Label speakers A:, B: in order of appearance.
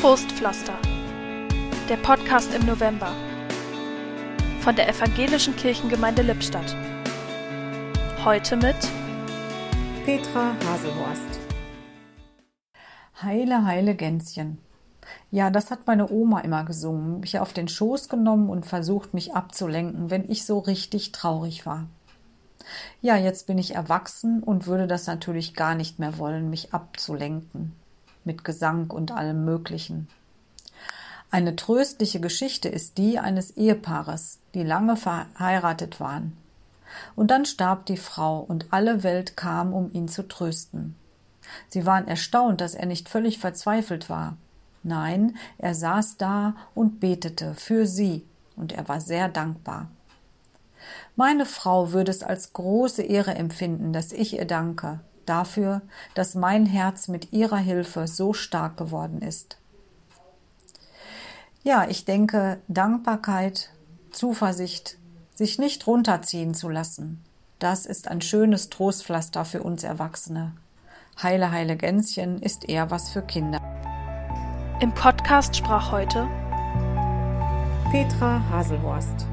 A: Trostpflaster. Der Podcast im November. Von der Evangelischen Kirchengemeinde Lippstadt. Heute mit
B: Petra Haselhorst. Heile, heile Gänschen. Ja, das hat meine Oma immer gesungen, mich auf den Schoß genommen und versucht, mich abzulenken, wenn ich so richtig traurig war. Ja, jetzt bin ich erwachsen und würde das natürlich gar nicht mehr wollen, mich abzulenken mit Gesang und allem Möglichen. Eine tröstliche Geschichte ist die eines Ehepaares, die lange verheiratet waren. Und dann starb die Frau und alle Welt kam, um ihn zu trösten. Sie waren erstaunt, dass er nicht völlig verzweifelt war. Nein, er saß da und betete für sie, und er war sehr dankbar. Meine Frau würde es als große Ehre empfinden, dass ich ihr danke, dafür, dass mein Herz mit ihrer Hilfe so stark geworden ist. Ja, ich denke, Dankbarkeit, Zuversicht, sich nicht runterziehen zu lassen, das ist ein schönes Trostpflaster für uns Erwachsene. Heile, heile Gänschen ist eher was für Kinder.
A: Im Podcast sprach heute
B: Petra Haselhorst.